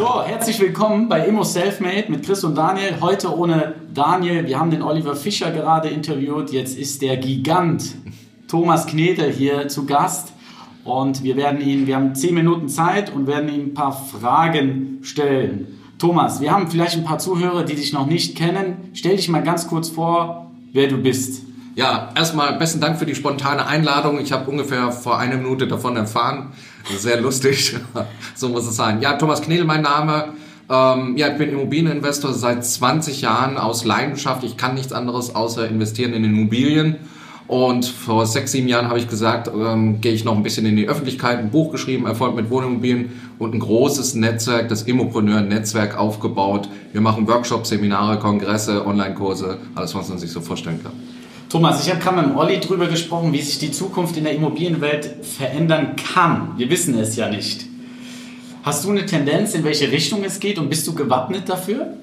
So, herzlich willkommen bei Immo Selfmade mit Chris und Daniel. Heute ohne Daniel. Wir haben den Oliver Fischer gerade interviewt. Jetzt ist der Gigant Thomas Knetel hier zu Gast. Und wir werden ihn, wir haben zehn Minuten Zeit und werden ihm ein paar Fragen stellen. Thomas, wir haben vielleicht ein paar Zuhörer, die dich noch nicht kennen. Stell dich mal ganz kurz vor, wer du bist. Ja, erstmal besten Dank für die spontane Einladung. Ich habe ungefähr vor einer Minute davon erfahren. Sehr lustig. so muss es sein. Ja, Thomas Knedel, mein Name. Ähm, ja, ich bin Immobilieninvestor seit 20 Jahren aus Leidenschaft. Ich kann nichts anderes außer investieren in Immobilien. Und vor sechs, sieben Jahren habe ich gesagt, ähm, gehe ich noch ein bisschen in die Öffentlichkeit, ein Buch geschrieben, Erfolg mit Wohnimmobilien und ein großes Netzwerk, das Immopreneur-Netzwerk aufgebaut. Wir machen Workshops, Seminare, Kongresse, Online-Kurse, alles, was man sich so vorstellen kann. Thomas, ich habe gerade mit dem Olli drüber gesprochen, wie sich die Zukunft in der Immobilienwelt verändern kann. Wir wissen es ja nicht. Hast du eine Tendenz, in welche Richtung es geht und bist du gewappnet dafür?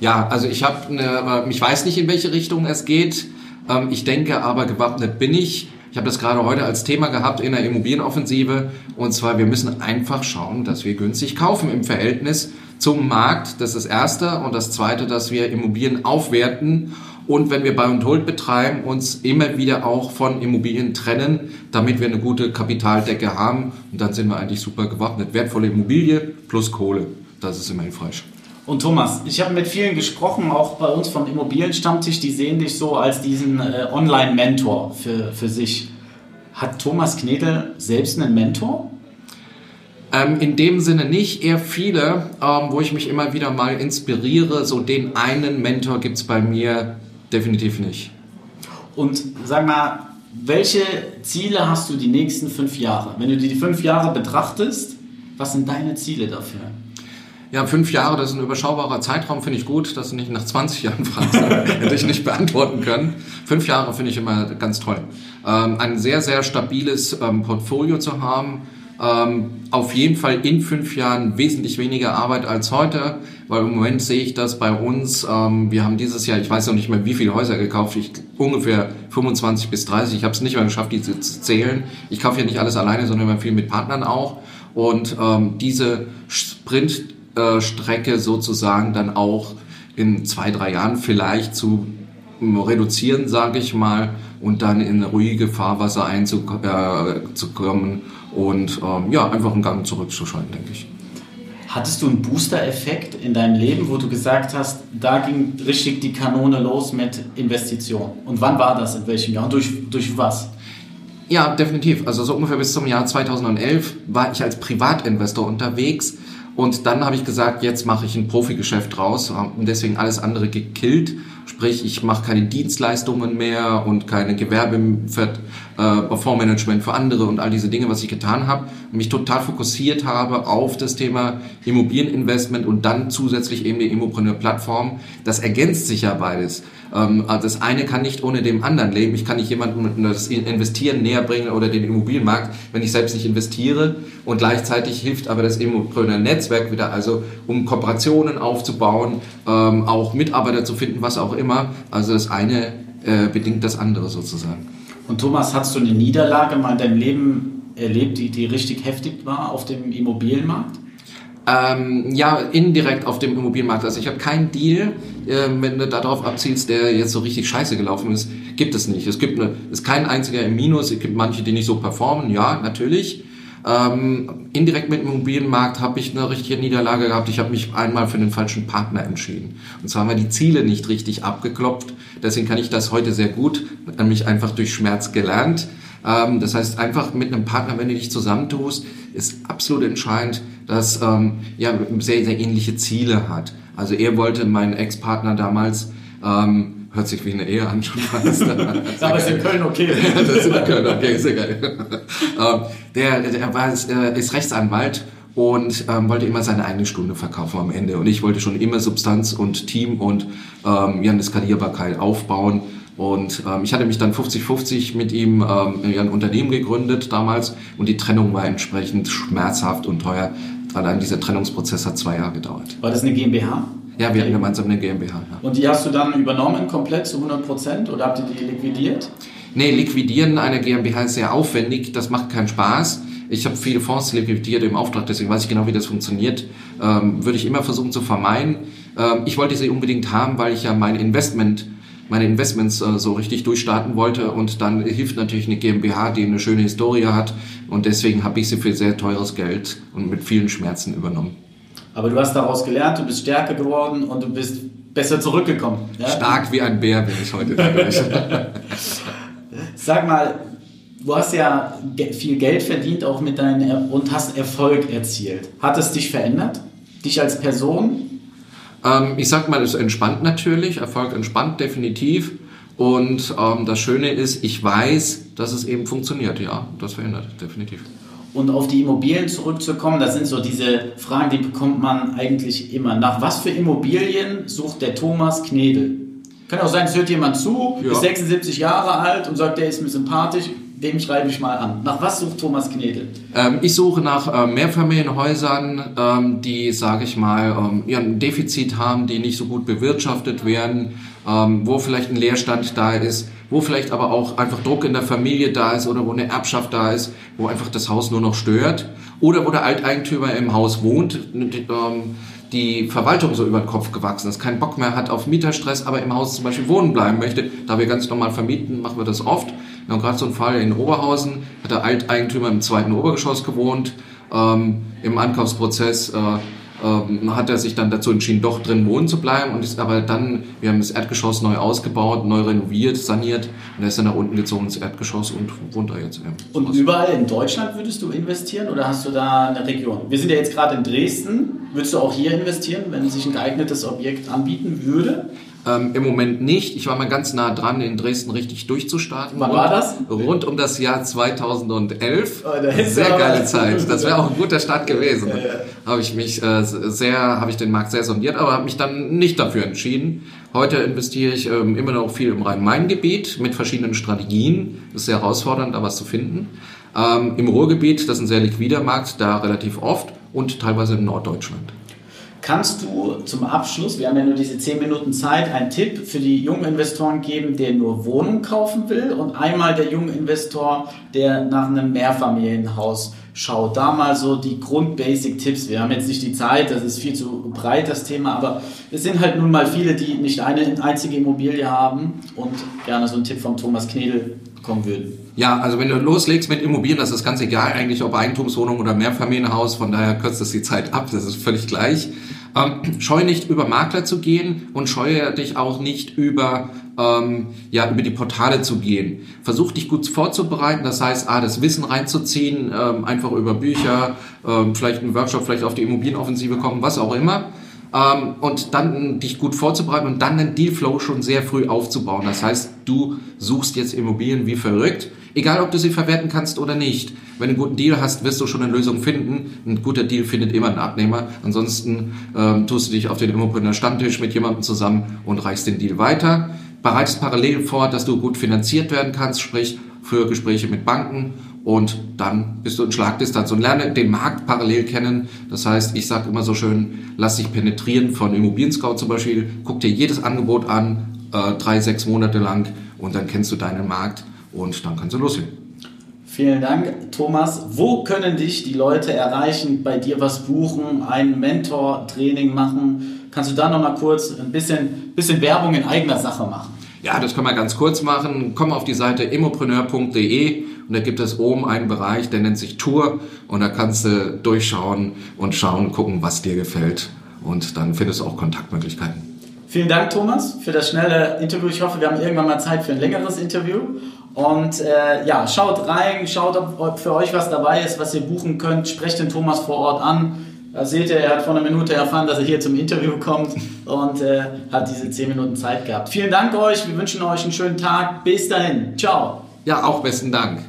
Ja, also ich habe, ich weiß nicht, in welche Richtung es geht. Ähm, ich denke aber, gewappnet bin ich. Ich habe das gerade heute als Thema gehabt in der Immobilienoffensive. Und zwar, wir müssen einfach schauen, dass wir günstig kaufen im Verhältnis zum Markt. Das ist das Erste. Und das Zweite, dass wir Immobilien aufwerten und wenn wir Buy und Hold betreiben, uns immer wieder auch von Immobilien trennen, damit wir eine gute Kapitaldecke haben und dann sind wir eigentlich super gewappnet. Wertvolle Immobilie plus Kohle, das ist immer hilfreich. Und Thomas, ich habe mit vielen gesprochen, auch bei uns vom Immobilienstammtisch, die sehen dich so als diesen äh, Online-Mentor für, für sich. Hat Thomas Knedel selbst einen Mentor? Ähm, in dem Sinne nicht, eher viele, ähm, wo ich mich immer wieder mal inspiriere. So den einen Mentor gibt es bei mir definitiv nicht. Und sag mal, welche Ziele hast du die nächsten fünf Jahre? Wenn du die fünf Jahre betrachtest, was sind deine Ziele dafür? Ja, fünf Jahre, das ist ein überschaubarer Zeitraum, finde ich gut, dass du nicht nach 20 Jahren fragst, hätte ich nicht beantworten können. Fünf Jahre finde ich immer ganz toll. Ähm, ein sehr, sehr stabiles ähm, Portfolio zu haben, ähm, auf jeden Fall in fünf Jahren wesentlich weniger Arbeit als heute, weil im Moment sehe ich das bei uns. Ähm, wir haben dieses Jahr, ich weiß noch nicht mehr, wie viele Häuser gekauft, ich, ungefähr 25 bis 30. Ich habe es nicht mehr geschafft, die zu zählen. Ich kaufe ja nicht alles alleine, sondern immer viel mit Partnern auch. Und ähm, diese Sprintstrecke äh, sozusagen dann auch in zwei, drei Jahren vielleicht zu reduzieren, sage ich mal, und dann in ruhige Fahrwasser einzukommen äh, und ähm, ja, einfach einen Gang zurückzuschalten, denke ich. Hattest du einen Booster-Effekt in deinem Leben, wo du gesagt hast, da ging richtig die Kanone los mit Investitionen? Und wann war das? In welchem Jahr? Und durch, durch was? Ja, definitiv. Also so ungefähr bis zum Jahr 2011 war ich als Privatinvestor unterwegs und dann habe ich gesagt, jetzt mache ich ein Profigeschäft draus und deswegen alles andere gekillt Sprich, ich mache keine Dienstleistungen mehr und keine Gewerbe äh, Fondsmanagement für andere und all diese Dinge, was ich getan habe. Mich total fokussiert habe auf das Thema Immobilieninvestment und dann zusätzlich eben die Immopreneur-Plattform. Das ergänzt sich ja beides. Ähm, also das eine kann nicht ohne dem anderen leben. Ich kann nicht jemandem das Investieren näher bringen oder den Immobilienmarkt, wenn ich selbst nicht investiere. Und gleichzeitig hilft aber das Immopreneur-Netzwerk wieder, also um Kooperationen aufzubauen, ähm, auch Mitarbeiter zu finden, was auch immer. Also das eine äh, bedingt das andere sozusagen. Und Thomas, hast du eine Niederlage mal in deinem Leben erlebt, die, die richtig heftig war auf dem Immobilienmarkt? Ähm, ja, indirekt auf dem Immobilienmarkt. Also ich habe keinen Deal, äh, wenn du darauf abzielst, der jetzt so richtig scheiße gelaufen ist, gibt es nicht. Es gibt eine, ist kein einziger im Minus. Es gibt manche, die nicht so performen. Ja, natürlich. Ähm, indirekt mit dem Immobilienmarkt habe ich eine richtige Niederlage gehabt. Ich habe mich einmal für den falschen Partner entschieden. Und zwar haben wir die Ziele nicht richtig abgeklopft. Deswegen kann ich das heute sehr gut, nämlich einfach durch Schmerz gelernt. Ähm, das heißt, einfach mit einem Partner, wenn du dich zusammentust, ist absolut entscheidend, dass ähm, ja sehr, sehr ähnliche Ziele hat. Also er wollte mein Ex-Partner damals ähm, Hört sich wie eine Ehe an schon fast. Aber ist in Köln okay. das ist in Köln okay, sehr geil. Ähm, der, der war, äh, ist Rechtsanwalt und ähm, wollte immer seine eigene Stunde verkaufen am Ende. Und ich wollte schon immer Substanz und Team und ähm, ja, eine Skalierbarkeit aufbauen. Und ähm, ich hatte mich dann 50-50 mit ihm ähm, ein Unternehmen gegründet damals und die Trennung war entsprechend schmerzhaft und teuer. Allein dieser Trennungsprozess hat zwei Jahre gedauert. War das eine GmbH? Ja, wir hatten gemeinsam eine GmbH. Ja. Und die hast du dann übernommen komplett zu 100 Prozent oder habt ihr die liquidiert? Nee, liquidieren eine GmbH ist sehr aufwendig, das macht keinen Spaß. Ich habe viele Fonds liquidiert im Auftrag, deswegen weiß ich genau, wie das funktioniert. Ähm, würde ich immer versuchen zu vermeiden. Ähm, ich wollte sie unbedingt haben, weil ich ja mein Investment meine Investments äh, so richtig durchstarten wollte und dann hilft natürlich eine GmbH, die eine schöne Historie hat und deswegen habe ich sie für sehr teures Geld und mit vielen Schmerzen übernommen. Aber du hast daraus gelernt, du bist stärker geworden und du bist besser zurückgekommen. Ja? Stark wie ein Bär bin ich heute. Sag mal, du hast ja viel Geld verdient auch mit deinen und hast Erfolg erzielt. Hat es dich verändert? Dich als Person? Ähm, ich sag mal, es entspannt natürlich, Erfolg entspannt definitiv. Und ähm, das Schöne ist, ich weiß, dass es eben funktioniert. Ja, das verändert definitiv. Und auf die Immobilien zurückzukommen, das sind so diese Fragen, die bekommt man eigentlich immer. Nach was für Immobilien sucht der Thomas Knedel? Kann auch sein, es hört jemand zu, ja. ist 76 Jahre alt und sagt, der ist mir sympathisch dem schreibe ich mal an. Nach was sucht Thomas Knedel? Ähm, ich suche nach äh, Mehrfamilienhäusern, ähm, die, sage ich mal, ähm, ja, ein Defizit haben, die nicht so gut bewirtschaftet werden, ähm, wo vielleicht ein Leerstand da ist, wo vielleicht aber auch einfach Druck in der Familie da ist oder wo eine Erbschaft da ist, wo einfach das Haus nur noch stört oder wo der Alteigentümer im Haus wohnt. Ähm, die Verwaltung so über den Kopf gewachsen ist, keinen Bock mehr hat auf Mieterstress, aber im Haus zum Beispiel wohnen bleiben möchte, da wir ganz normal vermieten, machen wir das oft. Wir haben gerade so einen Fall in Oberhausen, hat der Alteigentümer im zweiten Obergeschoss gewohnt. Ähm, Im Ankaufsprozess äh, ähm, hat er sich dann dazu entschieden, doch drin wohnen zu bleiben und ist aber dann, wir haben das Erdgeschoss neu ausgebaut, neu renoviert, saniert und er ist dann nach unten gezogen ins Erdgeschoss und wohnt da jetzt. Und überall in Deutschland würdest du investieren oder hast du da eine Region? Wir sind ja jetzt gerade in Dresden. Würdest du auch hier investieren, wenn sich ein geeignetes Objekt anbieten würde? Ähm, Im Moment nicht. Ich war mal ganz nah dran, in Dresden richtig durchzustarten. Wann war das? Rund um das Jahr 2011. Oh, sehr geile Zeit. Das wäre auch ein guter Start gewesen. Ja, ja. Habe ich mich äh, sehr, habe ich den Markt sehr sondiert, aber habe mich dann nicht dafür entschieden. Heute investiere ich ähm, immer noch viel im Rhein-Main-Gebiet mit verschiedenen Strategien. Das ist sehr herausfordernd, da was zu finden. Ähm, Im Ruhrgebiet, das ist ein sehr liquider Markt, da relativ oft und teilweise in Norddeutschland. Kannst du zum Abschluss, wir haben ja nur diese 10 Minuten Zeit, einen Tipp für die jungen Investoren geben, der nur Wohnung kaufen will und einmal der junge Investor, der nach einem Mehrfamilienhaus schaut? Da mal so die Grund-Basic-Tipps. Wir haben jetzt nicht die Zeit, das ist viel zu breit das Thema, aber es sind halt nun mal viele, die nicht eine einzige Immobilie haben und gerne so einen Tipp von Thomas Knedel bekommen würden. Ja, also wenn du loslegst mit Immobilien, das ist ganz egal eigentlich, ob Eigentumswohnung oder Mehrfamilienhaus, von daher kürzt das die Zeit ab, das ist völlig gleich. Ähm, scheu nicht über Makler zu gehen und scheue dich auch nicht über, ähm, ja, über die Portale zu gehen. Versuch dich gut vorzubereiten, das heißt, ah, das Wissen reinzuziehen, ähm, einfach über Bücher, ähm, vielleicht einen Workshop, vielleicht auf die Immobilienoffensive kommen, was auch immer. Ähm, und dann dich gut vorzubereiten und dann den Dealflow schon sehr früh aufzubauen. Das heißt, du suchst jetzt Immobilien wie verrückt, egal ob du sie verwerten kannst oder nicht. Wenn du einen guten Deal hast, wirst du schon eine Lösung finden. Ein guter Deal findet immer einen Abnehmer. Ansonsten ähm, tust du dich auf den Immopreneur Stammtisch mit jemandem zusammen und reichst den Deal weiter. Bereitest parallel vor, dass du gut finanziert werden kannst, sprich für Gespräche mit Banken und dann bist du in Schlagdistanz und lerne den Markt parallel kennen. Das heißt, ich sage immer so schön, lass dich penetrieren von Immobilien Scout zum Beispiel, guck dir jedes Angebot an, äh, drei, sechs Monate lang und dann kennst du deinen Markt und dann kannst du loslegen. Vielen Dank, Thomas. Wo können dich die Leute erreichen, bei dir was buchen, ein Mentor-Training machen? Kannst du da nochmal kurz ein bisschen, bisschen Werbung in eigener Sache machen? Ja, das können wir ganz kurz machen. Komm auf die Seite immopreneur.de und da gibt es oben einen Bereich, der nennt sich Tour und da kannst du durchschauen und schauen, gucken, was dir gefällt und dann findest du auch Kontaktmöglichkeiten. Vielen Dank, Thomas, für das schnelle Interview. Ich hoffe, wir haben irgendwann mal Zeit für ein längeres Interview. Und äh, ja, schaut rein, schaut, ob für euch was dabei ist, was ihr buchen könnt. Sprecht den Thomas vor Ort an. Da seht ihr, er hat vor einer Minute erfahren, dass er hier zum Interview kommt und äh, hat diese 10 Minuten Zeit gehabt. Vielen Dank euch, wir wünschen euch einen schönen Tag. Bis dahin. Ciao. Ja, auch besten Dank.